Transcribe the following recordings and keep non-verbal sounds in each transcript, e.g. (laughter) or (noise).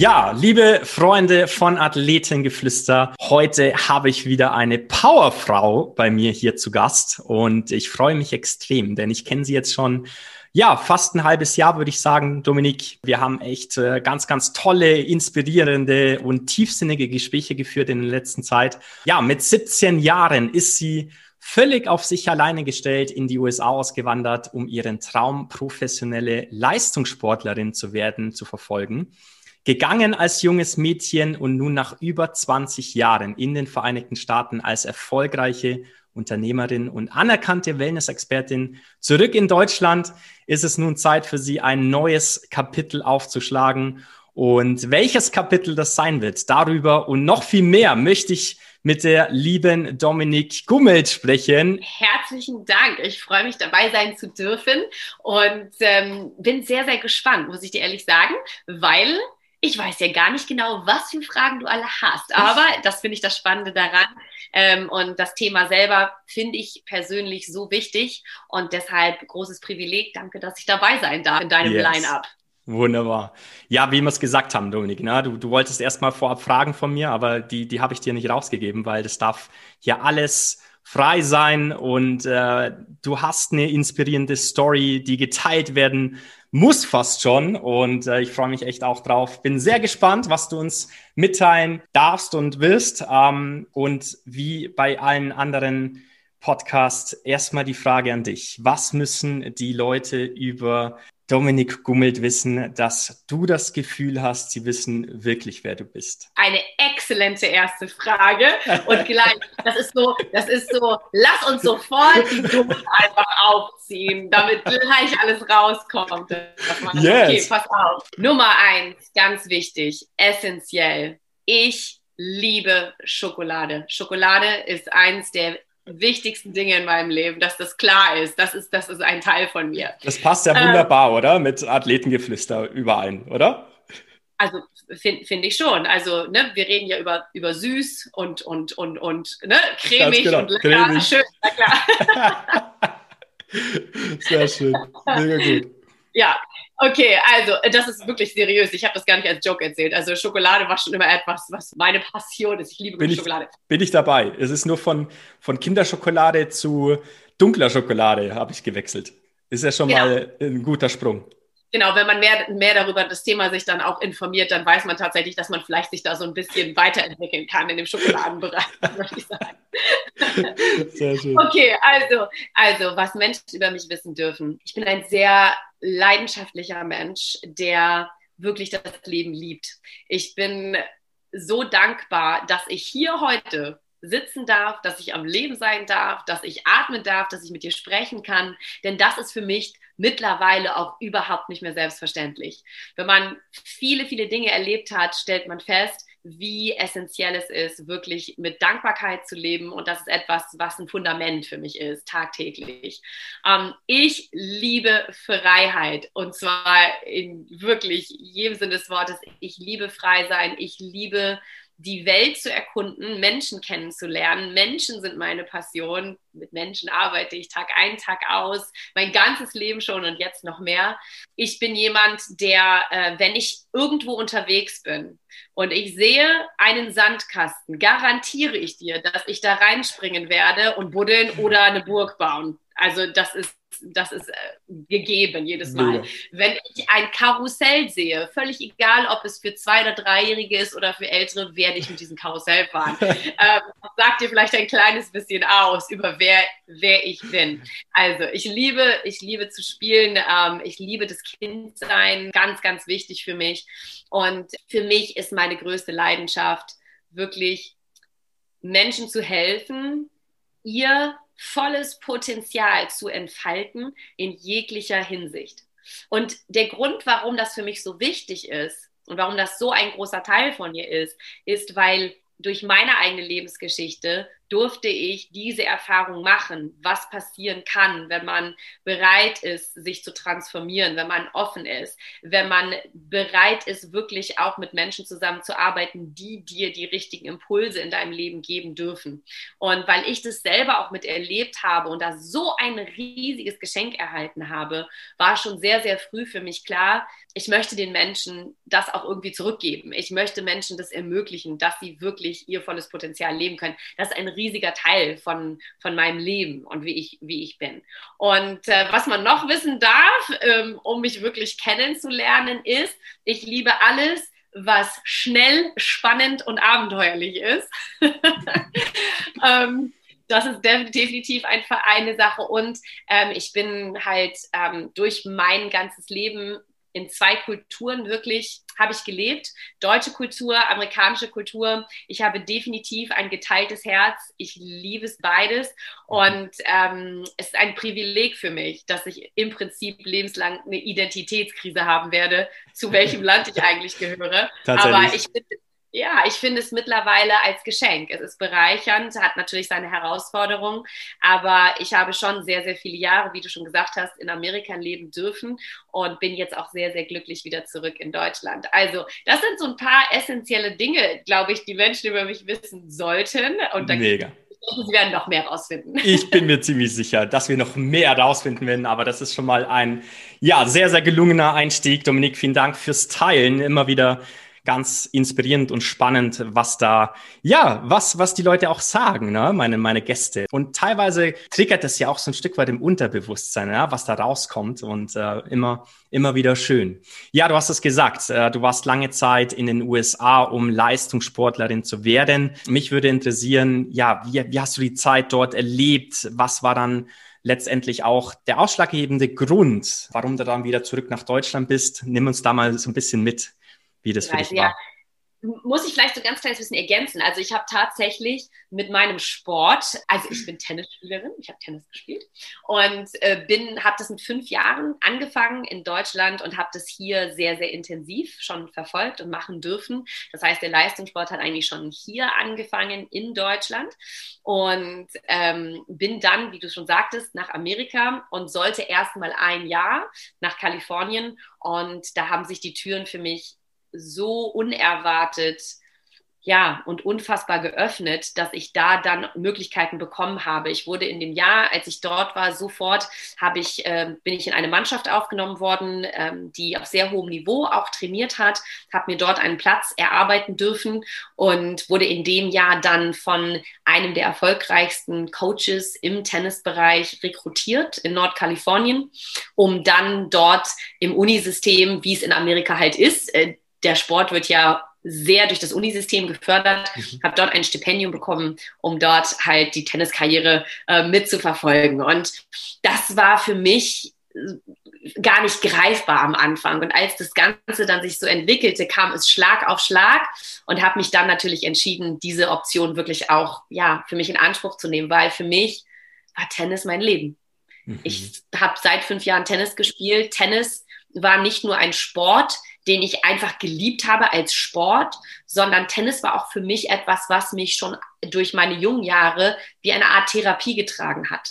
Ja, liebe Freunde von Athletengeflüster, heute habe ich wieder eine Powerfrau bei mir hier zu Gast und ich freue mich extrem, denn ich kenne sie jetzt schon ja, fast ein halbes Jahr würde ich sagen, Dominik. Wir haben echt äh, ganz, ganz tolle, inspirierende und tiefsinnige Gespräche geführt in der letzten Zeit. Ja, mit 17 Jahren ist sie völlig auf sich alleine gestellt in die USA ausgewandert, um ihren Traum professionelle Leistungssportlerin zu werden, zu verfolgen. Gegangen als junges Mädchen und nun nach über 20 Jahren in den Vereinigten Staaten als erfolgreiche Unternehmerin und anerkannte Wellness-Expertin zurück in Deutschland, ist es nun Zeit für Sie, ein neues Kapitel aufzuschlagen. Und welches Kapitel das sein wird, darüber und noch viel mehr möchte ich mit der lieben Dominik Gummelt sprechen. Herzlichen Dank. Ich freue mich dabei sein zu dürfen und ähm, bin sehr, sehr gespannt, muss ich dir ehrlich sagen, weil ich weiß ja gar nicht genau, was für Fragen du alle hast, aber das finde ich das Spannende daran. Ähm, und das Thema selber finde ich persönlich so wichtig und deshalb großes Privileg. Danke, dass ich dabei sein darf in deinem yes. Line-Up. Wunderbar. Ja, wie wir es gesagt haben, Dominik, ne? du, du wolltest erstmal vorab Fragen von mir, aber die, die habe ich dir nicht rausgegeben, weil das darf ja alles frei sein und äh, du hast eine inspirierende Story, die geteilt werden muss fast schon. Und äh, ich freue mich echt auch drauf. Bin sehr gespannt, was du uns mitteilen darfst und willst. Ähm, und wie bei allen anderen Podcasts, erstmal die Frage an dich. Was müssen die Leute über Dominik Gummelt wissen, dass du das Gefühl hast, sie wissen wirklich, wer du bist? Eine exzellente erste Frage. Und gleich, das ist so, das ist so, lass uns sofort die Dumme einfach aufziehen, damit gleich alles rauskommt. Yes. Okay, pass auf. Nummer eins, ganz wichtig, essentiell. Ich liebe Schokolade. Schokolade ist eins der wichtigsten Dinge in meinem Leben, dass das klar ist. Das ist, das ist ein Teil von mir. Das passt ja wunderbar, ähm, oder? Mit Athletengeflüster überein, oder? Also finde find ich schon. Also, ne, wir reden ja über, über süß und, und, und, und ne, cremig genau. und lecker. Cremig. Schön, na klar. (laughs) Sehr schön. Mega gut. Ja, okay, also das ist wirklich seriös. Ich habe das gar nicht als Joke erzählt. Also Schokolade war schon immer etwas, was meine Passion ist. Ich liebe bin Schokolade. Ich, bin ich dabei. Es ist nur von, von Kinderschokolade zu dunkler Schokolade habe ich gewechselt. Ist ja schon genau. mal ein guter Sprung. Genau, wenn man mehr, mehr darüber das Thema sich dann auch informiert, dann weiß man tatsächlich, dass man vielleicht sich da so ein bisschen weiterentwickeln kann in dem Schokoladenbereich, (laughs) würde ich sagen. Sehr schön. Okay, also, also, was Menschen über mich wissen dürfen. Ich bin ein sehr leidenschaftlicher Mensch, der wirklich das Leben liebt. Ich bin so dankbar, dass ich hier heute sitzen darf, dass ich am Leben sein darf, dass ich atmen darf, dass ich mit dir sprechen kann. Denn das ist für mich mittlerweile auch überhaupt nicht mehr selbstverständlich. Wenn man viele, viele Dinge erlebt hat, stellt man fest, wie essentiell es ist, wirklich mit Dankbarkeit zu leben. Und das ist etwas, was ein Fundament für mich ist, tagtäglich. Ähm, ich liebe Freiheit und zwar in wirklich jedem Sinne des Wortes. Ich liebe frei sein. Ich liebe die Welt zu erkunden, Menschen kennenzulernen. Menschen sind meine Passion. Mit Menschen arbeite ich Tag ein, Tag aus, mein ganzes Leben schon und jetzt noch mehr. Ich bin jemand, der, äh, wenn ich irgendwo unterwegs bin und ich sehe einen Sandkasten, garantiere ich dir, dass ich da reinspringen werde und buddeln oder eine Burg bauen Also das ist das ist äh, gegeben jedes Mal. Ja. Wenn ich ein Karussell sehe, völlig egal, ob es für zwei- oder dreijährige ist oder für ältere, werde ich mit diesem Karussell fahren. (laughs) ähm, sagt dir vielleicht ein kleines bisschen aus über wer, wer ich bin. Also ich liebe, ich liebe zu spielen, ähm, ich liebe das Kindsein, ganz, ganz wichtig für mich. Und für mich ist meine größte Leidenschaft wirklich Menschen zu helfen, ihr volles Potenzial zu entfalten in jeglicher Hinsicht. Und der Grund, warum das für mich so wichtig ist und warum das so ein großer Teil von ihr ist, ist, weil durch meine eigene Lebensgeschichte durfte ich diese Erfahrung machen, was passieren kann, wenn man bereit ist, sich zu transformieren, wenn man offen ist, wenn man bereit ist, wirklich auch mit Menschen zusammenzuarbeiten, die dir die richtigen Impulse in deinem Leben geben dürfen. Und weil ich das selber auch mit erlebt habe und da so ein riesiges Geschenk erhalten habe, war schon sehr, sehr früh für mich klar, ich möchte den Menschen das auch irgendwie zurückgeben. Ich möchte Menschen das ermöglichen, dass sie wirklich ihr volles Potenzial leben können. Das ist ein riesiger Teil von, von meinem Leben und wie ich, wie ich bin. Und äh, was man noch wissen darf, ähm, um mich wirklich kennenzulernen, ist, ich liebe alles, was schnell, spannend und abenteuerlich ist. (laughs) ähm, das ist definitiv eine Sache. Und ähm, ich bin halt ähm, durch mein ganzes Leben in zwei Kulturen wirklich habe ich gelebt. Deutsche Kultur, amerikanische Kultur. Ich habe definitiv ein geteiltes Herz. Ich liebe es beides. Und ähm, es ist ein Privileg für mich, dass ich im Prinzip lebenslang eine Identitätskrise haben werde, zu welchem (laughs) Land ich eigentlich gehöre. Aber ich finde ja, ich finde es mittlerweile als Geschenk. Es ist bereichernd, hat natürlich seine Herausforderungen, aber ich habe schon sehr, sehr viele Jahre, wie du schon gesagt hast, in Amerika leben dürfen und bin jetzt auch sehr, sehr glücklich wieder zurück in Deutschland. Also, das sind so ein paar essentielle Dinge, glaube ich, die Menschen über mich wissen sollten. Und Mega. Sie werden noch mehr rausfinden. Ich bin mir ziemlich sicher, dass wir noch mehr rausfinden werden, aber das ist schon mal ein ja, sehr, sehr gelungener Einstieg. Dominik, vielen Dank fürs Teilen. Immer wieder ganz inspirierend und spannend, was da, ja, was, was die Leute auch sagen, ne? meine, meine Gäste. Und teilweise triggert das ja auch so ein Stück weit im Unterbewusstsein, ja? was da rauskommt und äh, immer, immer wieder schön. Ja, du hast es gesagt, äh, du warst lange Zeit in den USA, um Leistungssportlerin zu werden. Mich würde interessieren, ja, wie, wie hast du die Zeit dort erlebt? Was war dann letztendlich auch der ausschlaggebende Grund, warum du dann wieder zurück nach Deutschland bist? Nimm uns da mal so ein bisschen mit wie das für dich war. muss ich vielleicht so ganz kleines bisschen ergänzen. Also ich habe tatsächlich mit meinem Sport, also ich bin Tennisspielerin, ich habe Tennis gespielt und äh, bin, habe das mit fünf Jahren angefangen in Deutschland und habe das hier sehr, sehr intensiv schon verfolgt und machen dürfen. Das heißt, der Leistungssport hat eigentlich schon hier angefangen in Deutschland und ähm, bin dann, wie du schon sagtest, nach Amerika und sollte erst mal ein Jahr nach Kalifornien und da haben sich die Türen für mich so unerwartet ja, und unfassbar geöffnet, dass ich da dann Möglichkeiten bekommen habe. Ich wurde in dem Jahr, als ich dort war, sofort habe ich, äh, bin ich in eine Mannschaft aufgenommen worden, ähm, die auf sehr hohem Niveau auch trainiert hat, habe mir dort einen Platz erarbeiten dürfen und wurde in dem Jahr dann von einem der erfolgreichsten Coaches im Tennisbereich rekrutiert in Nordkalifornien, um dann dort im Unisystem, wie es in Amerika halt ist, äh, der Sport wird ja sehr durch das Unisystem gefördert, mhm. habe dort ein Stipendium bekommen, um dort halt die Tenniskarriere äh, mitzuverfolgen. Und das war für mich äh, gar nicht greifbar am Anfang. Und als das Ganze dann sich so entwickelte, kam es Schlag auf Schlag und habe mich dann natürlich entschieden, diese Option wirklich auch ja für mich in Anspruch zu nehmen, weil für mich war Tennis mein Leben. Mhm. Ich habe seit fünf Jahren Tennis gespielt. Tennis war nicht nur ein Sport, den ich einfach geliebt habe als Sport, sondern Tennis war auch für mich etwas, was mich schon durch meine jungen Jahre wie eine Art Therapie getragen hat.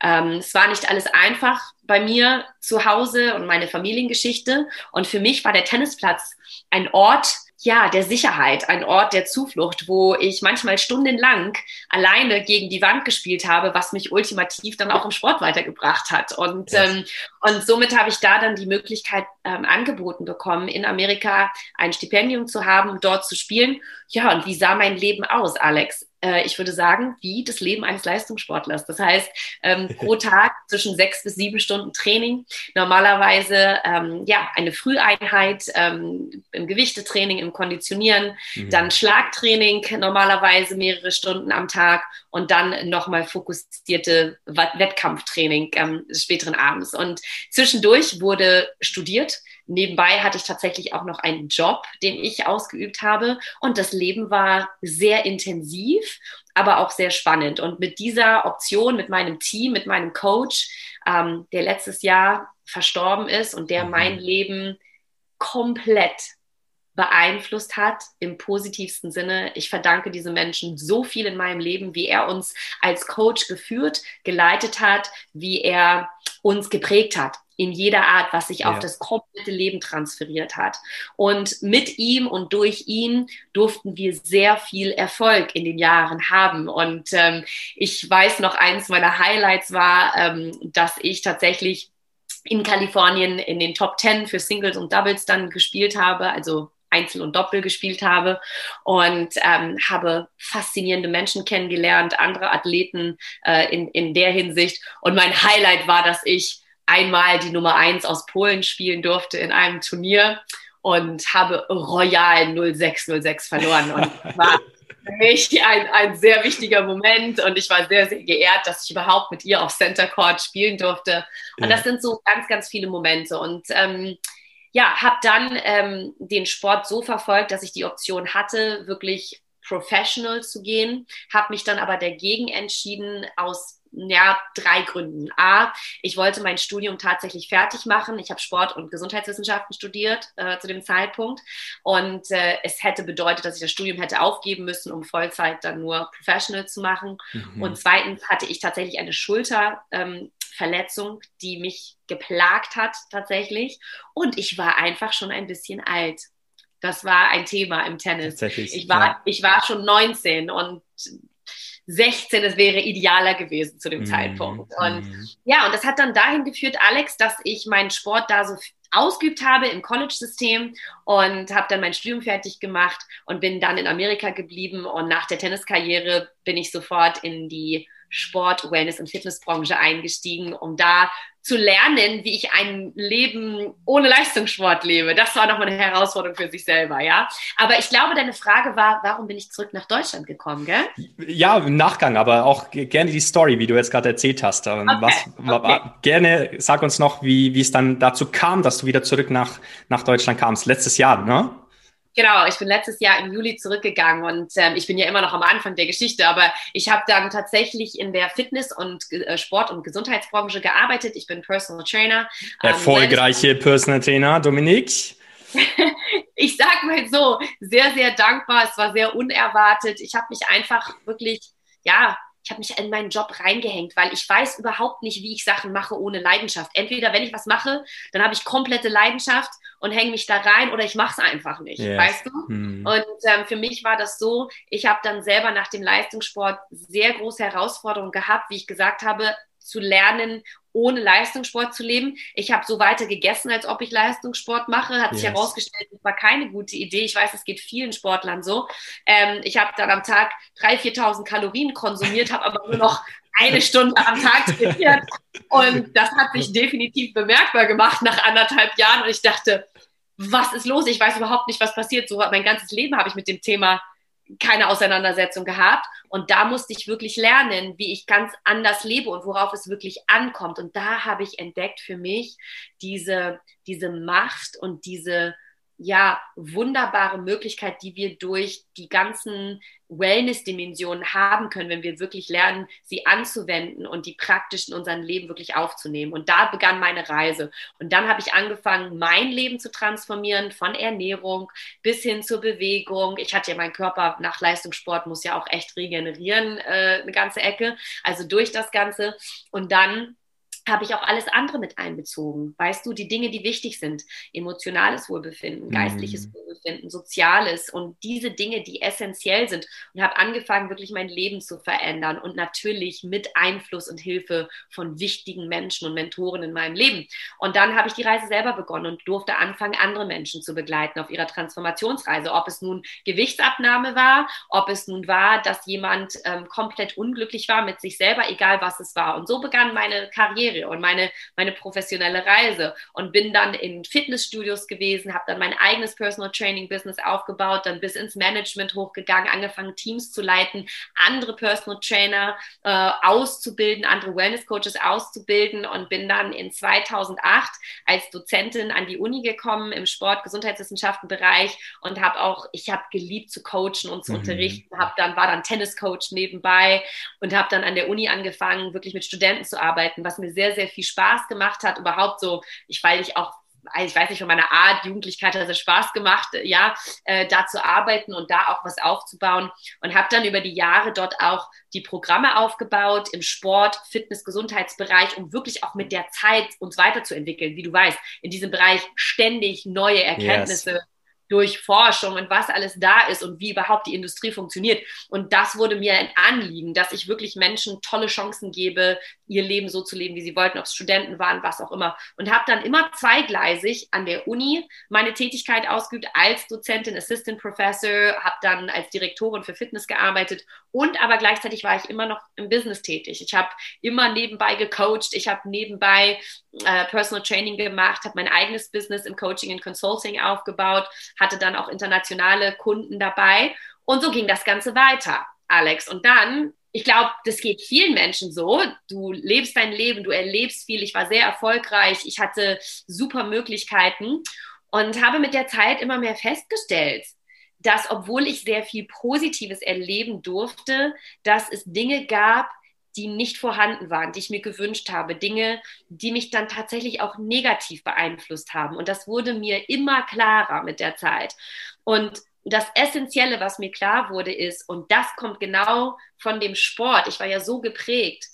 Ähm, es war nicht alles einfach bei mir zu Hause und meine Familiengeschichte. Und für mich war der Tennisplatz ein Ort, ja, der Sicherheit, ein Ort der Zuflucht, wo ich manchmal stundenlang alleine gegen die Wand gespielt habe, was mich ultimativ dann auch im Sport weitergebracht hat. Und, yes. ähm, und somit habe ich da dann die Möglichkeit ähm, angeboten bekommen, in Amerika ein Stipendium zu haben, dort zu spielen. Ja, und wie sah mein Leben aus, Alex? Äh, ich würde sagen, wie das Leben eines Leistungssportlers. Das heißt, ähm, (laughs) pro Tag zwischen sechs bis sieben Stunden Training. Normalerweise ähm, ja eine Früheinheit ähm, im Gewichtetraining, im Konditionieren, mhm. dann Schlagtraining, normalerweise mehrere Stunden am Tag und dann nochmal fokussierte Wettkampftraining ähm, späteren Abends. Und zwischendurch wurde studiert. Nebenbei hatte ich tatsächlich auch noch einen Job, den ich ausgeübt habe. Und das Leben war sehr intensiv, aber auch sehr spannend. Und mit dieser Option, mit meinem Team, mit meinem Coach, ähm, der letztes Jahr verstorben ist und der mhm. mein Leben komplett beeinflusst hat im positivsten Sinne. Ich verdanke diesem Menschen so viel in meinem Leben, wie er uns als Coach geführt, geleitet hat, wie er uns geprägt hat in jeder Art, was sich ja. auf das komplette Leben transferiert hat. Und mit ihm und durch ihn durften wir sehr viel Erfolg in den Jahren haben. Und ähm, ich weiß noch, eines meiner Highlights war, ähm, dass ich tatsächlich in Kalifornien in den Top Ten für Singles und Doubles dann gespielt habe, also Einzel und Doppel gespielt habe und ähm, habe faszinierende Menschen kennengelernt, andere Athleten äh, in, in der Hinsicht. Und mein Highlight war, dass ich einmal die Nummer eins aus Polen spielen durfte in einem Turnier und habe Royal 0606 verloren und (laughs) war für mich ein, ein sehr wichtiger Moment und ich war sehr, sehr geehrt, dass ich überhaupt mit ihr auf Center Court spielen durfte. Und ja. das sind so ganz, ganz viele Momente und ähm, ja, habe dann ähm, den Sport so verfolgt, dass ich die Option hatte, wirklich professional zu gehen, habe mich dann aber dagegen entschieden aus ja, drei Gründen. A, ich wollte mein Studium tatsächlich fertig machen. Ich habe Sport- und Gesundheitswissenschaften studiert äh, zu dem Zeitpunkt. Und äh, es hätte bedeutet, dass ich das Studium hätte aufgeben müssen, um Vollzeit dann nur Professional zu machen. Mhm. Und zweitens hatte ich tatsächlich eine Schulterverletzung, ähm, die mich geplagt hat tatsächlich. Und ich war einfach schon ein bisschen alt. Das war ein Thema im Tennis. Ich war, ja. ich war schon 19 und 16, es wäre idealer gewesen zu dem mm, Zeitpunkt. Und mm. ja, und das hat dann dahin geführt, Alex, dass ich meinen Sport da so ausgeübt habe im College-System und habe dann mein Studium fertig gemacht und bin dann in Amerika geblieben. Und nach der Tenniskarriere bin ich sofort in die Sport-, Wellness- und Fitnessbranche eingestiegen, um da zu lernen, wie ich ein Leben ohne Leistungssport lebe. Das war nochmal eine Herausforderung für sich selber, ja. Aber ich glaube, deine Frage war, warum bin ich zurück nach Deutschland gekommen, gell? Ja, im Nachgang, aber auch gerne die Story, wie du jetzt gerade erzählt hast. Ähm, okay, Was, okay. Gerne sag uns noch, wie, wie es dann dazu kam, dass du wieder zurück nach, nach Deutschland kamst. Letztes Jahr, ne? Genau, ich bin letztes Jahr im Juli zurückgegangen und ähm, ich bin ja immer noch am Anfang der Geschichte, aber ich habe dann tatsächlich in der Fitness- und äh, Sport- und Gesundheitsbranche gearbeitet. Ich bin Personal Trainer. Ähm, Erfolgreiche Personal Trainer, Dominik. (laughs) ich sag mal so, sehr, sehr dankbar. Es war sehr unerwartet. Ich habe mich einfach wirklich, ja, ich habe mich in meinen Job reingehängt, weil ich weiß überhaupt nicht, wie ich Sachen mache ohne Leidenschaft. Entweder wenn ich was mache, dann habe ich komplette Leidenschaft und hänge mich da rein oder ich mache es einfach nicht, yes. weißt du? Hm. Und ähm, für mich war das so, ich habe dann selber nach dem Leistungssport sehr große Herausforderungen gehabt, wie ich gesagt habe, zu lernen, ohne Leistungssport zu leben. Ich habe so weiter gegessen, als ob ich Leistungssport mache. Hat yes. sich herausgestellt, das war keine gute Idee. Ich weiß, es geht vielen Sportlern so. Ähm, ich habe dann am Tag 3.000, 4.000 Kalorien konsumiert, habe aber nur noch (laughs) eine Stunde am Tag trainiert. Und das hat sich definitiv bemerkbar gemacht nach anderthalb Jahren. Und ich dachte, was ist los? Ich weiß überhaupt nicht, was passiert. So mein ganzes Leben habe ich mit dem Thema keine Auseinandersetzung gehabt. Und da musste ich wirklich lernen, wie ich ganz anders lebe und worauf es wirklich ankommt. Und da habe ich entdeckt für mich diese, diese Macht und diese ja, wunderbare Möglichkeit, die wir durch die ganzen Wellness-Dimensionen haben können, wenn wir wirklich lernen, sie anzuwenden und die praktisch in unserem Leben wirklich aufzunehmen. Und da begann meine Reise. Und dann habe ich angefangen, mein Leben zu transformieren, von Ernährung bis hin zur Bewegung. Ich hatte ja meinen Körper nach Leistungssport, muss ja auch echt regenerieren, äh, eine ganze Ecke. Also durch das Ganze. Und dann habe ich auch alles andere mit einbezogen. Weißt du, die Dinge, die wichtig sind, emotionales Wohlbefinden, geistliches mhm. Wohlbefinden, soziales und diese Dinge, die essentiell sind und habe angefangen, wirklich mein Leben zu verändern und natürlich mit Einfluss und Hilfe von wichtigen Menschen und Mentoren in meinem Leben. Und dann habe ich die Reise selber begonnen und durfte anfangen, andere Menschen zu begleiten auf ihrer Transformationsreise, ob es nun Gewichtsabnahme war, ob es nun war, dass jemand ähm, komplett unglücklich war mit sich selber, egal was es war. Und so begann meine Karriere Karriere und meine, meine professionelle Reise und bin dann in Fitnessstudios gewesen, habe dann mein eigenes Personal Training Business aufgebaut, dann bis ins Management hochgegangen, angefangen Teams zu leiten, andere Personal Trainer äh, auszubilden, andere Wellness Coaches auszubilden und bin dann in 2008 als Dozentin an die Uni gekommen im Sport Gesundheitswissenschaften Bereich und habe auch ich habe geliebt zu coachen und zu mhm. unterrichten, habe dann war dann Tenniscoach nebenbei und habe dann an der Uni angefangen wirklich mit Studenten zu arbeiten, was mir sehr sehr, sehr viel Spaß gemacht hat. Überhaupt so, ich, weil ich auch ich weiß nicht, von meiner Art, Jugendlichkeit hat es Spaß gemacht, ja, äh, da zu arbeiten und da auch was aufzubauen und habe dann über die Jahre dort auch die Programme aufgebaut im Sport, Fitness, Gesundheitsbereich, um wirklich auch mit der Zeit uns weiterzuentwickeln. Wie du weißt, in diesem Bereich ständig neue Erkenntnisse. Yes durch Forschung und was alles da ist und wie überhaupt die Industrie funktioniert. Und das wurde mir ein Anliegen, dass ich wirklich Menschen tolle Chancen gebe, ihr Leben so zu leben, wie sie wollten, ob es Studenten waren, was auch immer. Und habe dann immer zweigleisig an der Uni meine Tätigkeit ausgeübt als Dozentin, Assistant Professor, habe dann als Direktorin für Fitness gearbeitet und aber gleichzeitig war ich immer noch im Business tätig. Ich habe immer nebenbei gecoacht, ich habe nebenbei äh, Personal Training gemacht, habe mein eigenes Business im Coaching und Consulting aufgebaut, hatte dann auch internationale Kunden dabei und so ging das Ganze weiter, Alex. Und dann ich glaube, das geht vielen Menschen so. Du lebst dein Leben, du erlebst viel. Ich war sehr erfolgreich, ich hatte super Möglichkeiten und habe mit der Zeit immer mehr festgestellt, dass obwohl ich sehr viel Positives erleben durfte, dass es Dinge gab, die nicht vorhanden waren, die ich mir gewünscht habe, Dinge, die mich dann tatsächlich auch negativ beeinflusst haben. Und das wurde mir immer klarer mit der Zeit. Und das Essentielle, was mir klar wurde, ist, und das kommt genau von dem Sport, ich war ja so geprägt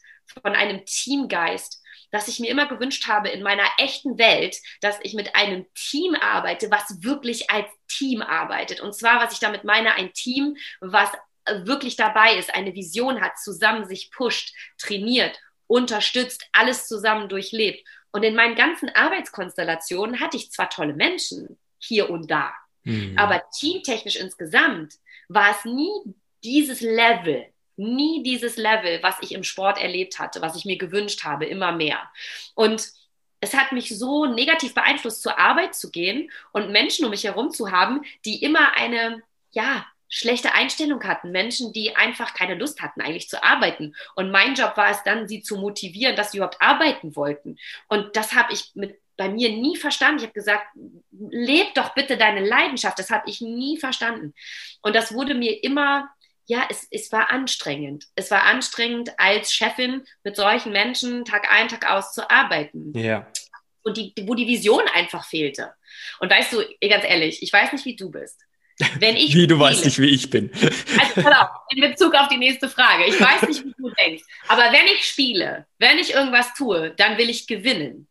von einem Teamgeist, dass ich mir immer gewünscht habe in meiner echten Welt, dass ich mit einem Team arbeite, was wirklich als Team arbeitet. Und zwar, was ich damit meine, ein Team, was wirklich dabei ist, eine Vision hat, zusammen sich pusht, trainiert, unterstützt, alles zusammen durchlebt. Und in meinen ganzen Arbeitskonstellationen hatte ich zwar tolle Menschen hier und da, mhm. aber teamtechnisch insgesamt war es nie dieses Level, nie dieses Level, was ich im Sport erlebt hatte, was ich mir gewünscht habe, immer mehr. Und es hat mich so negativ beeinflusst, zur Arbeit zu gehen und Menschen um mich herum zu haben, die immer eine, ja, schlechte Einstellung hatten, Menschen, die einfach keine Lust hatten, eigentlich zu arbeiten. Und mein Job war es dann, sie zu motivieren, dass sie überhaupt arbeiten wollten. Und das habe ich mit bei mir nie verstanden. Ich habe gesagt, leb doch bitte deine Leidenschaft. Das habe ich nie verstanden. Und das wurde mir immer ja, es, es war anstrengend. Es war anstrengend, als Chefin mit solchen Menschen Tag ein, Tag aus zu arbeiten. Ja. Und die, wo die Vision einfach fehlte. Und weißt du, ganz ehrlich, ich weiß nicht, wie du bist. Wenn ich wie, du spiele, weißt nicht, wie ich bin. Also, pass auf, in Bezug auf die nächste Frage. Ich weiß nicht, wie du denkst. Aber wenn ich spiele, wenn ich irgendwas tue, dann will ich gewinnen.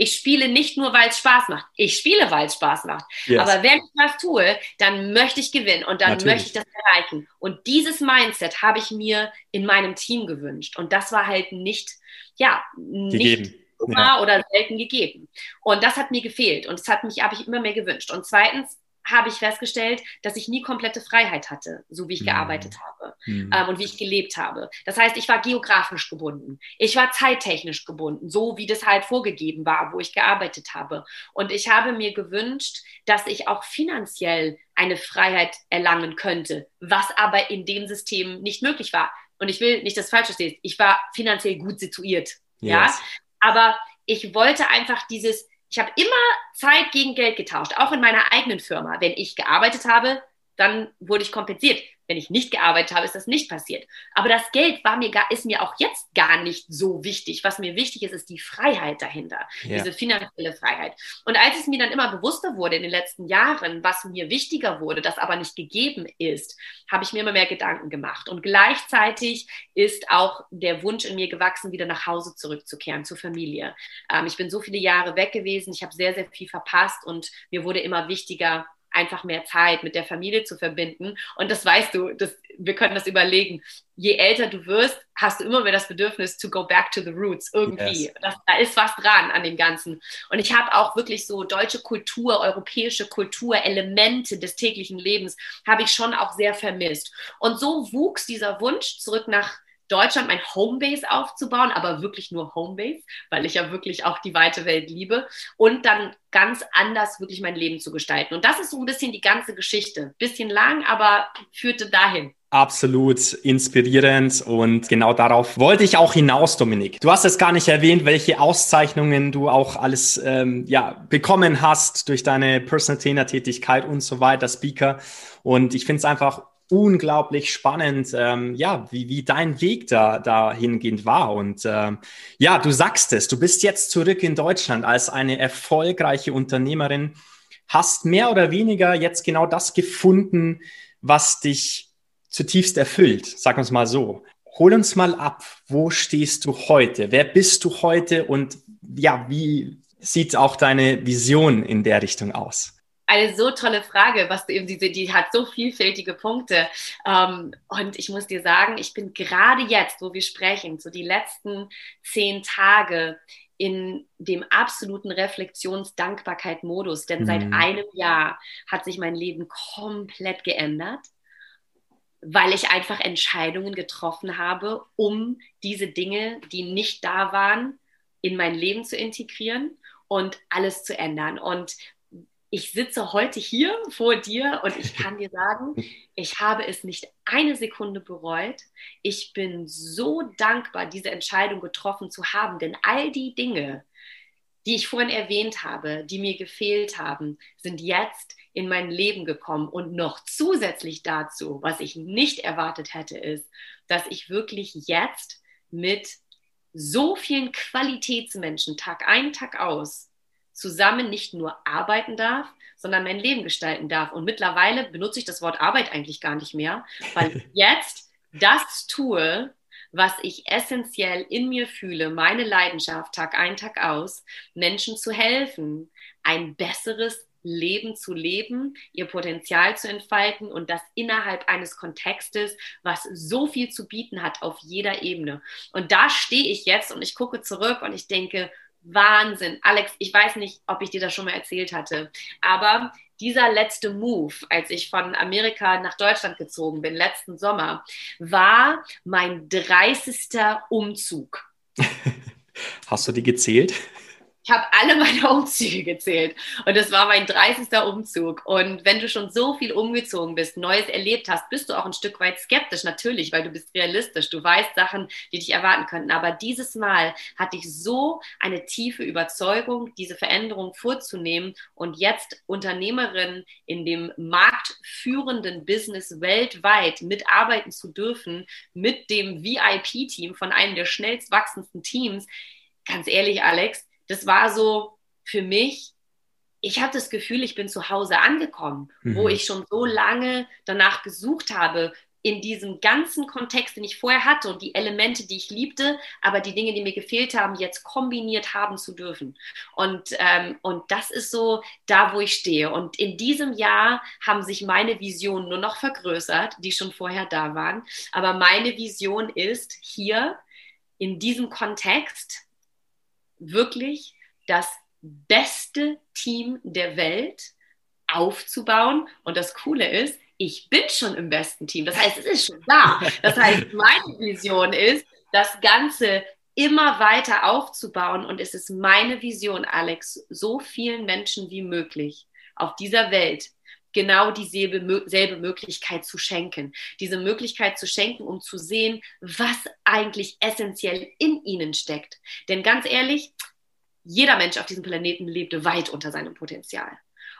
Ich spiele nicht nur, weil es Spaß macht. Ich spiele, weil es Spaß macht. Yes. Aber wenn ich was tue, dann möchte ich gewinnen und dann Natürlich. möchte ich das erreichen. Und dieses Mindset habe ich mir in meinem Team gewünscht. Und das war halt nicht, ja, gegeben. nicht immer ja. oder selten gegeben. Und das hat mir gefehlt. Und das hat mich, habe ich immer mehr gewünscht. Und zweitens, habe ich festgestellt, dass ich nie komplette Freiheit hatte, so wie ich mhm. gearbeitet habe mhm. ähm, und wie ich gelebt habe. Das heißt, ich war geografisch gebunden, ich war zeittechnisch gebunden, so wie das halt vorgegeben war, wo ich gearbeitet habe. Und ich habe mir gewünscht, dass ich auch finanziell eine Freiheit erlangen könnte, was aber in dem System nicht möglich war. Und ich will nicht das Falsche sehen, ich war finanziell gut situiert, yes. ja, aber ich wollte einfach dieses ich habe immer Zeit gegen Geld getauscht, auch in meiner eigenen Firma. Wenn ich gearbeitet habe, dann wurde ich kompensiert. Wenn ich nicht gearbeitet habe, ist das nicht passiert. Aber das Geld war mir gar, ist mir auch jetzt gar nicht so wichtig. Was mir wichtig ist, ist die Freiheit dahinter, ja. diese finanzielle Freiheit. Und als es mir dann immer bewusster wurde in den letzten Jahren, was mir wichtiger wurde, das aber nicht gegeben ist, habe ich mir immer mehr Gedanken gemacht. Und gleichzeitig ist auch der Wunsch in mir gewachsen, wieder nach Hause zurückzukehren, zur Familie. Ähm, ich bin so viele Jahre weg gewesen, ich habe sehr, sehr viel verpasst und mir wurde immer wichtiger, einfach mehr Zeit mit der Familie zu verbinden. Und das weißt du, das, wir können das überlegen. Je älter du wirst, hast du immer mehr das Bedürfnis to go back to the roots irgendwie. Yes. Das, da ist was dran an dem Ganzen. Und ich habe auch wirklich so deutsche Kultur, europäische Kultur, Elemente des täglichen Lebens habe ich schon auch sehr vermisst. Und so wuchs dieser Wunsch zurück nach Deutschland mein Homebase aufzubauen, aber wirklich nur Homebase, weil ich ja wirklich auch die weite Welt liebe und dann ganz anders wirklich mein Leben zu gestalten. Und das ist so ein bisschen die ganze Geschichte. Bisschen lang, aber führte dahin. Absolut inspirierend und genau darauf wollte ich auch hinaus, Dominik. Du hast es gar nicht erwähnt, welche Auszeichnungen du auch alles ähm, ja, bekommen hast durch deine Personal Trainer Tätigkeit und so weiter, Speaker. Und ich finde es einfach unglaublich spannend, ähm, ja, wie, wie dein Weg da dahingehend war. Und ähm, ja, du sagst es, du bist jetzt zurück in Deutschland als eine erfolgreiche Unternehmerin, hast mehr oder weniger jetzt genau das gefunden, was dich zutiefst erfüllt, sagen wir es mal so. Hol uns mal ab, wo stehst du heute? Wer bist du heute? Und ja, wie sieht auch deine Vision in der Richtung aus? Eine so tolle Frage, was du eben diese, die hat so vielfältige Punkte. Ähm, und ich muss dir sagen, ich bin gerade jetzt, wo wir sprechen, so die letzten zehn Tage in dem absoluten Reflexions-Dankbarkeit-Modus. Denn mhm. seit einem Jahr hat sich mein Leben komplett geändert, weil ich einfach Entscheidungen getroffen habe, um diese Dinge, die nicht da waren, in mein Leben zu integrieren und alles zu ändern. Und ich sitze heute hier vor dir und ich kann dir sagen, ich habe es nicht eine Sekunde bereut. Ich bin so dankbar, diese Entscheidung getroffen zu haben, denn all die Dinge, die ich vorhin erwähnt habe, die mir gefehlt haben, sind jetzt in mein Leben gekommen. Und noch zusätzlich dazu, was ich nicht erwartet hätte, ist, dass ich wirklich jetzt mit so vielen Qualitätsmenschen Tag ein, Tag aus zusammen nicht nur arbeiten darf, sondern mein Leben gestalten darf. Und mittlerweile benutze ich das Wort Arbeit eigentlich gar nicht mehr, weil (laughs) jetzt das tue, was ich essentiell in mir fühle, meine Leidenschaft Tag ein, Tag aus, Menschen zu helfen, ein besseres Leben zu leben, ihr Potenzial zu entfalten und das innerhalb eines Kontextes, was so viel zu bieten hat auf jeder Ebene. Und da stehe ich jetzt und ich gucke zurück und ich denke, Wahnsinn. Alex, ich weiß nicht, ob ich dir das schon mal erzählt hatte, aber dieser letzte Move, als ich von Amerika nach Deutschland gezogen bin, letzten Sommer, war mein 30. Umzug. (laughs) Hast du die gezählt? Ich habe alle meine (laughs) Umzüge gezählt und das war mein 30. Umzug. Und wenn du schon so viel umgezogen bist, Neues erlebt hast, bist du auch ein Stück weit skeptisch, natürlich, weil du bist realistisch. Du weißt Sachen, die dich erwarten könnten. Aber dieses Mal hatte ich so eine tiefe Überzeugung, diese Veränderung vorzunehmen und jetzt Unternehmerin in dem marktführenden Business weltweit mitarbeiten zu dürfen mit dem VIP-Team von einem der schnellst wachsendsten Teams. Ganz ehrlich, Alex, das war so für mich, ich habe das Gefühl, ich bin zu Hause angekommen, mhm. wo ich schon so lange danach gesucht habe, in diesem ganzen Kontext, den ich vorher hatte und die Elemente, die ich liebte, aber die Dinge, die mir gefehlt haben, jetzt kombiniert haben zu dürfen. Und, ähm, und das ist so da, wo ich stehe. Und in diesem Jahr haben sich meine Visionen nur noch vergrößert, die schon vorher da waren. Aber meine Vision ist hier in diesem Kontext wirklich das beste Team der Welt aufzubauen. Und das Coole ist, ich bin schon im besten Team. Das heißt, es ist schon da. Das heißt, meine Vision ist, das Ganze immer weiter aufzubauen. Und es ist meine Vision, Alex, so vielen Menschen wie möglich auf dieser Welt genau dieselbe selbe Möglichkeit zu schenken. Diese Möglichkeit zu schenken, um zu sehen, was eigentlich essentiell in ihnen steckt. Denn ganz ehrlich, jeder Mensch auf diesem Planeten lebte weit unter seinem Potenzial.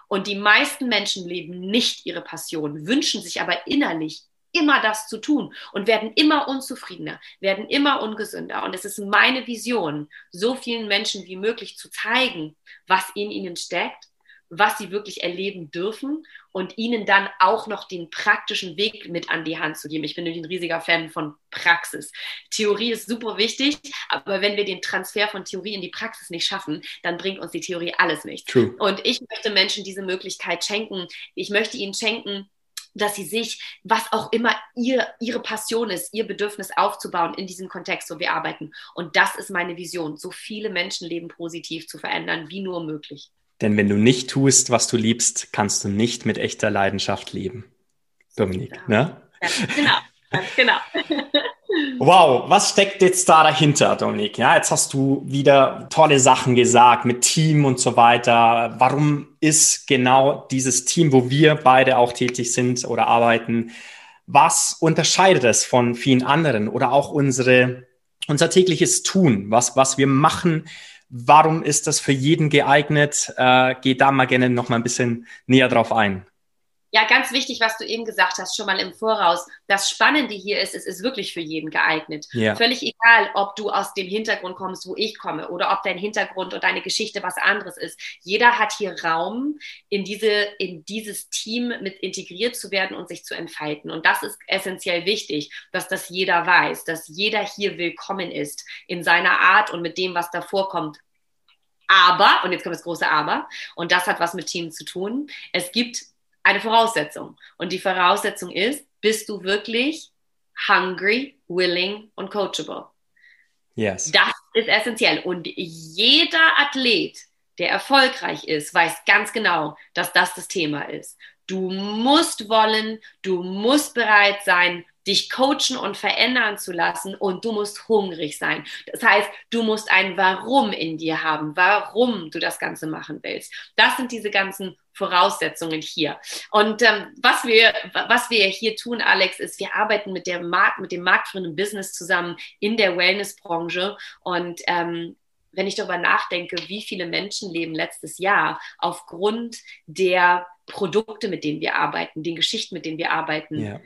Und die meisten Menschen leben nicht ihre Passion, wünschen sich aber innerlich immer das zu tun und werden immer unzufriedener, werden immer ungesünder. Und es ist meine Vision, so vielen Menschen wie möglich zu zeigen, was in ihnen steckt was sie wirklich erleben dürfen und ihnen dann auch noch den praktischen Weg mit an die Hand zu geben. Ich bin ein riesiger Fan von Praxis. Theorie ist super wichtig, aber wenn wir den Transfer von Theorie in die Praxis nicht schaffen, dann bringt uns die Theorie alles nichts. True. Und ich möchte Menschen diese Möglichkeit schenken. Ich möchte ihnen schenken, dass sie sich, was auch immer ihr, ihre Passion ist, ihr Bedürfnis aufzubauen in diesem Kontext, wo wir arbeiten. Und das ist meine Vision, so viele Menschenleben positiv zu verändern, wie nur möglich. Denn wenn du nicht tust, was du liebst, kannst du nicht mit echter Leidenschaft leben. Dominik, ja. ne? Ja, genau, genau. (laughs) Wow, was steckt jetzt da dahinter, Dominik? Ja, jetzt hast du wieder tolle Sachen gesagt mit Team und so weiter. Warum ist genau dieses Team, wo wir beide auch tätig sind oder arbeiten, was unterscheidet es von vielen anderen oder auch unsere, unser tägliches Tun, was, was wir machen, Warum ist das für jeden geeignet? Äh, geh da mal gerne noch mal ein bisschen näher drauf ein. Ja, ganz wichtig, was du eben gesagt hast, schon mal im Voraus. Das Spannende hier ist, es ist wirklich für jeden geeignet. Ja. Völlig egal, ob du aus dem Hintergrund kommst, wo ich komme, oder ob dein Hintergrund und deine Geschichte was anderes ist. Jeder hat hier Raum, in, diese, in dieses Team mit integriert zu werden und sich zu entfalten. Und das ist essentiell wichtig, dass das jeder weiß, dass jeder hier willkommen ist in seiner Art und mit dem, was davor kommt. Aber, und jetzt kommt das große Aber, und das hat was mit Team zu tun, es gibt eine Voraussetzung. Und die Voraussetzung ist, bist du wirklich hungry, willing und coachable? Yes. Das ist essentiell. Und jeder Athlet, der erfolgreich ist, weiß ganz genau, dass das das Thema ist. Du musst wollen, du musst bereit sein, dich coachen und verändern zu lassen und du musst hungrig sein. Das heißt, du musst ein Warum in dir haben, warum du das Ganze machen willst. Das sind diese ganzen Voraussetzungen hier. Und ähm, was, wir, was wir hier tun, Alex, ist, wir arbeiten mit, der Markt, mit dem marktführenden Business zusammen in der Wellnessbranche und ähm, wenn ich darüber nachdenke, wie viele Menschenleben letztes Jahr aufgrund der Produkte, mit denen wir arbeiten, den Geschichten, mit denen wir arbeiten, ja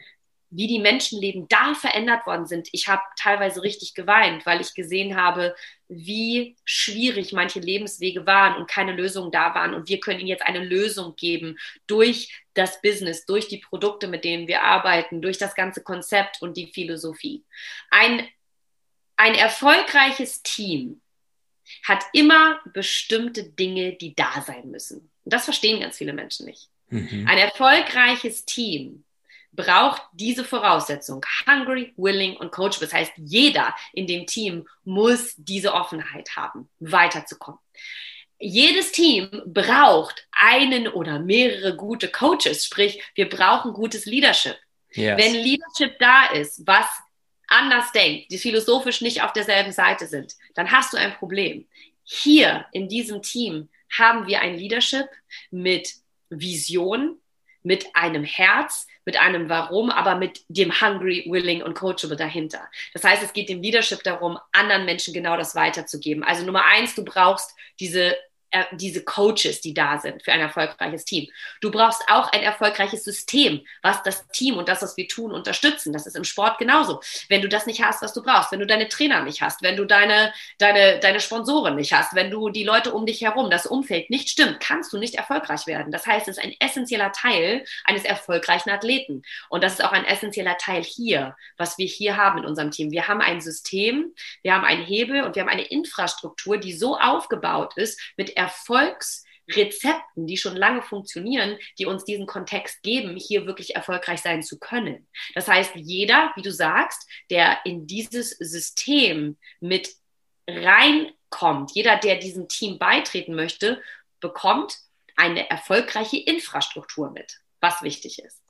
wie die Menschenleben da verändert worden sind. Ich habe teilweise richtig geweint, weil ich gesehen habe, wie schwierig manche Lebenswege waren und keine Lösungen da waren. Und wir können ihnen jetzt eine Lösung geben durch das Business, durch die Produkte, mit denen wir arbeiten, durch das ganze Konzept und die Philosophie. Ein, ein erfolgreiches Team hat immer bestimmte Dinge, die da sein müssen. Und das verstehen ganz viele Menschen nicht. Mhm. Ein erfolgreiches Team braucht diese Voraussetzung. Hungry, willing und coachable. Das heißt, jeder in dem Team muss diese Offenheit haben, weiterzukommen. Jedes Team braucht einen oder mehrere gute Coaches, sprich, wir brauchen gutes Leadership. Yes. Wenn Leadership da ist, was anders denkt, die philosophisch nicht auf derselben Seite sind, dann hast du ein Problem. Hier in diesem Team haben wir ein Leadership mit Vision, mit einem Herz, mit einem Warum, aber mit dem Hungry, Willing und Coachable dahinter. Das heißt, es geht dem Leadership darum, anderen Menschen genau das weiterzugeben. Also Nummer eins, du brauchst diese diese Coaches, die da sind für ein erfolgreiches Team. Du brauchst auch ein erfolgreiches System, was das Team und das, was wir tun, unterstützen. Das ist im Sport genauso. Wenn du das nicht hast, was du brauchst, wenn du deine Trainer nicht hast, wenn du deine, deine, deine Sponsoren nicht hast, wenn du die Leute um dich herum, das Umfeld nicht stimmt, kannst du nicht erfolgreich werden. Das heißt, es ist ein essentieller Teil eines erfolgreichen Athleten. Und das ist auch ein essentieller Teil hier, was wir hier haben in unserem Team. Wir haben ein System, wir haben einen Hebel und wir haben eine Infrastruktur, die so aufgebaut ist mit Erfolgsrezepten, die schon lange funktionieren, die uns diesen Kontext geben, hier wirklich erfolgreich sein zu können. Das heißt, jeder, wie du sagst, der in dieses System mit reinkommt, jeder, der diesem Team beitreten möchte, bekommt eine erfolgreiche Infrastruktur mit, was wichtig ist.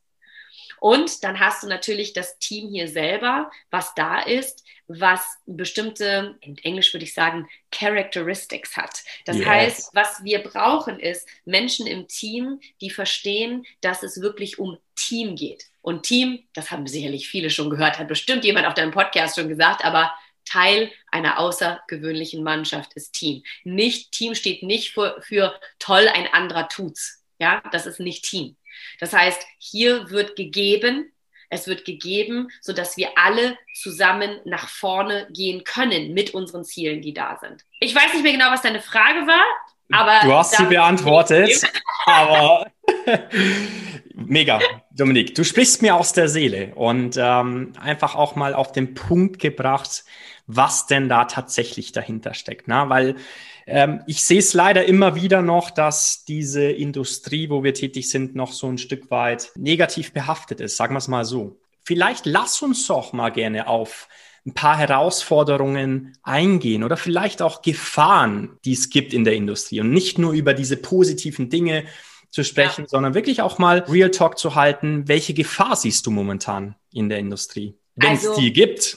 Und dann hast du natürlich das Team hier selber, was da ist, was bestimmte, in Englisch würde ich sagen, Characteristics hat. Das yes. heißt, was wir brauchen, ist Menschen im Team, die verstehen, dass es wirklich um Team geht. Und Team, das haben sicherlich viele schon gehört, hat bestimmt jemand auf deinem Podcast schon gesagt, aber Teil einer außergewöhnlichen Mannschaft ist Team. Nicht Team steht nicht für, für toll, ein anderer tut's. Ja, das ist nicht Team. Das heißt, hier wird gegeben, Es wird gegeben, sodass wir alle zusammen nach vorne gehen können mit unseren Zielen, die da sind. Ich weiß nicht mehr genau, was deine Frage war, aber. Du hast sie beantwortet, aber. (laughs) Mega, Dominik. Du sprichst mir aus der Seele und ähm, einfach auch mal auf den Punkt gebracht, was denn da tatsächlich dahinter steckt. Na? Weil ähm, ich sehe es leider immer wieder noch, dass diese Industrie, wo wir tätig sind, noch so ein Stück weit negativ behaftet ist. Sagen wir es mal so. Vielleicht lass uns doch mal gerne auf ein paar Herausforderungen eingehen oder vielleicht auch Gefahren, die es gibt in der Industrie und nicht nur über diese positiven Dinge zu sprechen, ja. sondern wirklich auch mal Real Talk zu halten. Welche Gefahr siehst du momentan in der Industrie? Wenn es also, die gibt.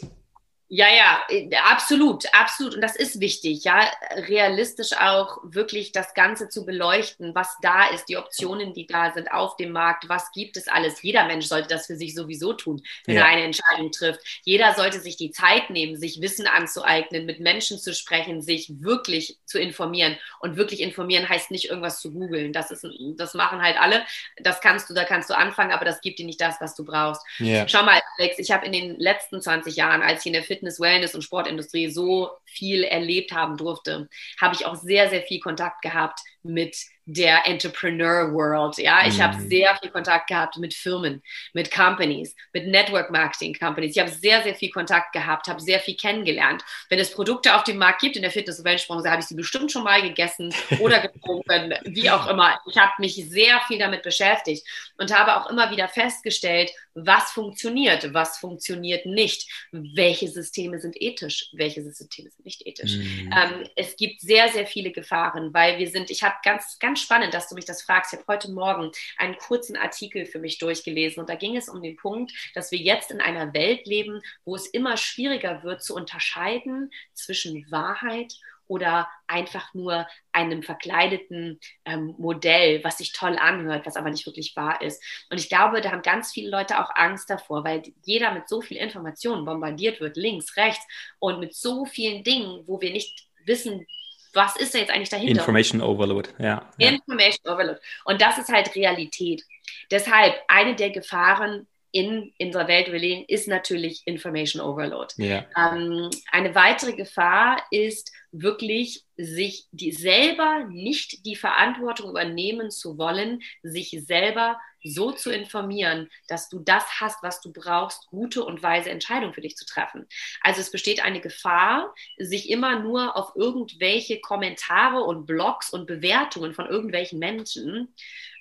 Ja, ja, äh, absolut, absolut. Und das ist wichtig, ja, realistisch auch wirklich das Ganze zu beleuchten, was da ist, die Optionen, die da sind auf dem Markt, was gibt es alles. Jeder Mensch sollte das für sich sowieso tun, wenn ja. er eine Entscheidung trifft. Jeder sollte sich die Zeit nehmen, sich Wissen anzueignen, mit Menschen zu sprechen, sich wirklich zu informieren. Und wirklich informieren heißt nicht irgendwas zu googeln. Das ist, das machen halt alle. Das kannst du, da kannst du anfangen, aber das gibt dir nicht das, was du brauchst. Ja. Schau mal, Alex, ich habe in den letzten 20 Jahren, als ich in der Fitness, Wellness und Sportindustrie so viel erlebt haben durfte, habe ich auch sehr, sehr viel Kontakt gehabt mit der Entrepreneur World. Ja, ich mhm. habe sehr viel Kontakt gehabt mit Firmen, mit Companies, mit Network Marketing Companies. Ich habe sehr, sehr viel Kontakt gehabt, habe sehr viel kennengelernt. Wenn es Produkte auf dem Markt gibt in der Fitness- und Wellnessbranche, habe ich sie bestimmt schon mal gegessen (laughs) oder getrunken, wie auch immer. Ich habe mich sehr viel damit beschäftigt und habe auch immer wieder festgestellt, was funktioniert, was funktioniert nicht, welche Systeme sind ethisch, welche Systeme sind nicht ethisch. Mhm. Ähm, es gibt sehr, sehr viele Gefahren, weil wir sind, ich habe ganz, ganz spannend, dass du mich das fragst. Ich habe heute Morgen einen kurzen Artikel für mich durchgelesen und da ging es um den Punkt, dass wir jetzt in einer Welt leben, wo es immer schwieriger wird zu unterscheiden zwischen Wahrheit oder einfach nur einem verkleideten ähm, Modell, was sich toll anhört, was aber nicht wirklich wahr ist. Und ich glaube, da haben ganz viele Leute auch Angst davor, weil jeder mit so viel Informationen bombardiert wird, links, rechts und mit so vielen Dingen, wo wir nicht wissen, was ist da jetzt eigentlich dahinter? Information Overload, ja. Information ja. Overload. Und das ist halt Realität. Deshalb eine der Gefahren in, unserer Welt, wir leben, ist natürlich Information Overload. Ja. Ähm, eine weitere Gefahr ist wirklich, sich die selber nicht die Verantwortung übernehmen zu wollen, sich selber so zu informieren, dass du das hast, was du brauchst, gute und weise Entscheidungen für dich zu treffen. Also es besteht eine Gefahr, sich immer nur auf irgendwelche Kommentare und Blogs und Bewertungen von irgendwelchen Menschen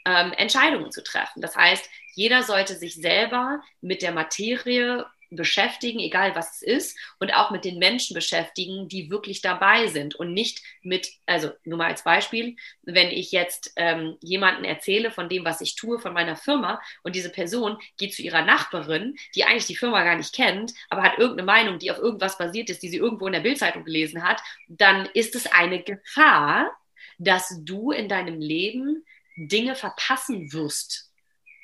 ähm, Entscheidungen zu treffen. Das heißt, jeder sollte sich selber mit der Materie beschäftigen, egal was es ist, und auch mit den Menschen beschäftigen, die wirklich dabei sind und nicht mit, also nur mal als Beispiel, wenn ich jetzt ähm, jemanden erzähle von dem, was ich tue, von meiner Firma und diese Person geht zu ihrer Nachbarin, die eigentlich die Firma gar nicht kennt, aber hat irgendeine Meinung, die auf irgendwas basiert ist, die sie irgendwo in der Bildzeitung gelesen hat, dann ist es eine Gefahr, dass du in deinem Leben Dinge verpassen wirst.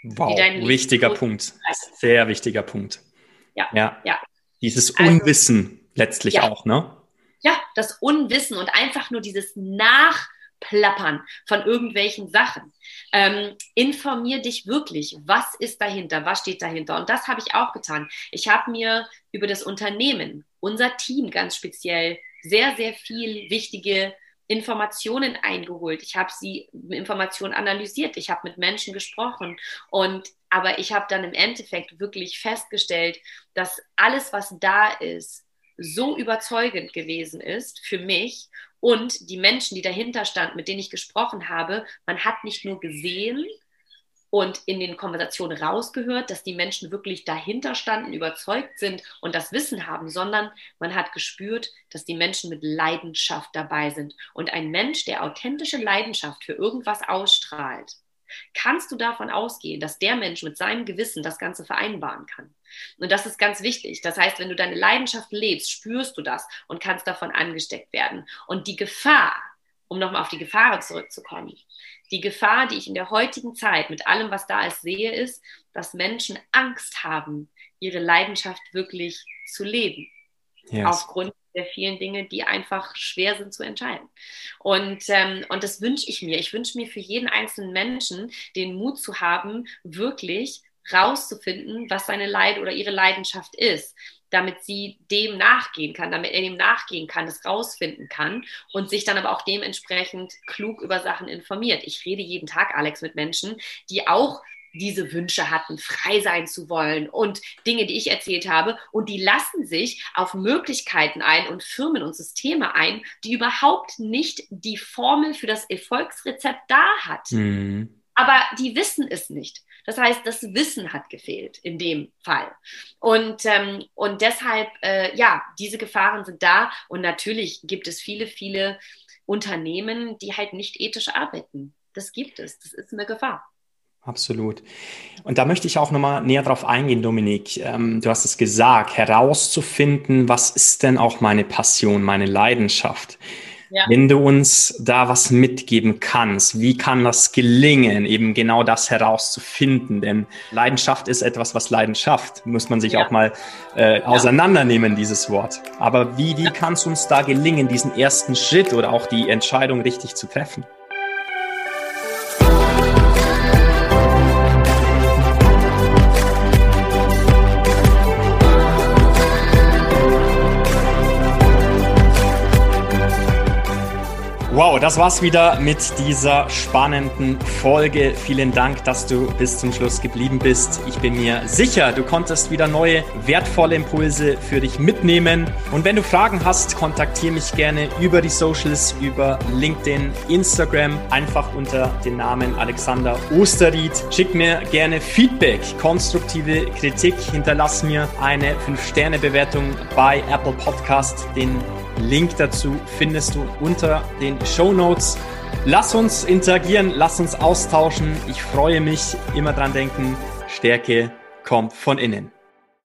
Wow, wichtiger Punkt. Sehr wichtiger Punkt. Ja, ja. ja. Dieses also, Unwissen letztlich ja. auch, ne? Ja, das Unwissen und einfach nur dieses Nachplappern von irgendwelchen Sachen. Ähm, informier dich wirklich, was ist dahinter, was steht dahinter. Und das habe ich auch getan. Ich habe mir über das Unternehmen, unser Team ganz speziell, sehr, sehr viel wichtige Informationen eingeholt. Ich habe sie Informationen analysiert. Ich habe mit Menschen gesprochen und aber ich habe dann im Endeffekt wirklich festgestellt, dass alles, was da ist, so überzeugend gewesen ist für mich und die Menschen, die dahinter standen, mit denen ich gesprochen habe, man hat nicht nur gesehen, und in den Konversationen rausgehört, dass die Menschen wirklich dahinter standen, überzeugt sind und das Wissen haben, sondern man hat gespürt, dass die Menschen mit Leidenschaft dabei sind. Und ein Mensch, der authentische Leidenschaft für irgendwas ausstrahlt, kannst du davon ausgehen, dass der Mensch mit seinem Gewissen das Ganze vereinbaren kann. Und das ist ganz wichtig. Das heißt, wenn du deine Leidenschaft lebst, spürst du das und kannst davon angesteckt werden. Und die Gefahr, um nochmal auf die Gefahren zurückzukommen, die Gefahr, die ich in der heutigen Zeit mit allem, was da ist, sehe, ist, dass Menschen Angst haben, ihre Leidenschaft wirklich zu leben. Yes. Aufgrund der vielen Dinge, die einfach schwer sind zu entscheiden. Und, ähm, und das wünsche ich mir. Ich wünsche mir für jeden einzelnen Menschen den Mut zu haben, wirklich rauszufinden, was seine Leid oder ihre Leidenschaft ist damit sie dem nachgehen kann, damit er dem nachgehen kann, es rausfinden kann und sich dann aber auch dementsprechend klug über Sachen informiert. Ich rede jeden Tag, Alex, mit Menschen, die auch diese Wünsche hatten, frei sein zu wollen und Dinge, die ich erzählt habe. Und die lassen sich auf Möglichkeiten ein und Firmen und Systeme ein, die überhaupt nicht die Formel für das Erfolgsrezept da hat. Mhm. Aber die wissen es nicht. Das heißt, das Wissen hat gefehlt in dem Fall. Und, ähm, und deshalb, äh, ja, diese Gefahren sind da. Und natürlich gibt es viele, viele Unternehmen, die halt nicht ethisch arbeiten. Das gibt es. Das ist eine Gefahr. Absolut. Und da möchte ich auch nochmal näher drauf eingehen, Dominik. Ähm, du hast es gesagt, herauszufinden, was ist denn auch meine Passion, meine Leidenschaft. Ja. Wenn du uns da was mitgeben kannst, wie kann das gelingen, eben genau das herauszufinden? Denn Leidenschaft ist etwas, was Leidenschaft, muss man sich ja. auch mal äh, auseinandernehmen, dieses Wort. Aber wie, wie kann es uns da gelingen, diesen ersten Schritt oder auch die Entscheidung richtig zu treffen? Das war's wieder mit dieser spannenden Folge. Vielen Dank, dass du bis zum Schluss geblieben bist. Ich bin mir sicher, du konntest wieder neue, wertvolle Impulse für dich mitnehmen. Und wenn du Fragen hast, kontaktiere mich gerne über die Socials, über LinkedIn, Instagram, einfach unter dem Namen Alexander Osterried. Schick mir gerne Feedback, konstruktive Kritik, hinterlass mir eine 5-Sterne-Bewertung bei Apple Podcast. Den Link dazu findest du unter den Show Notes. Lass uns interagieren, lass uns austauschen. Ich freue mich. Immer dran denken, Stärke kommt von innen.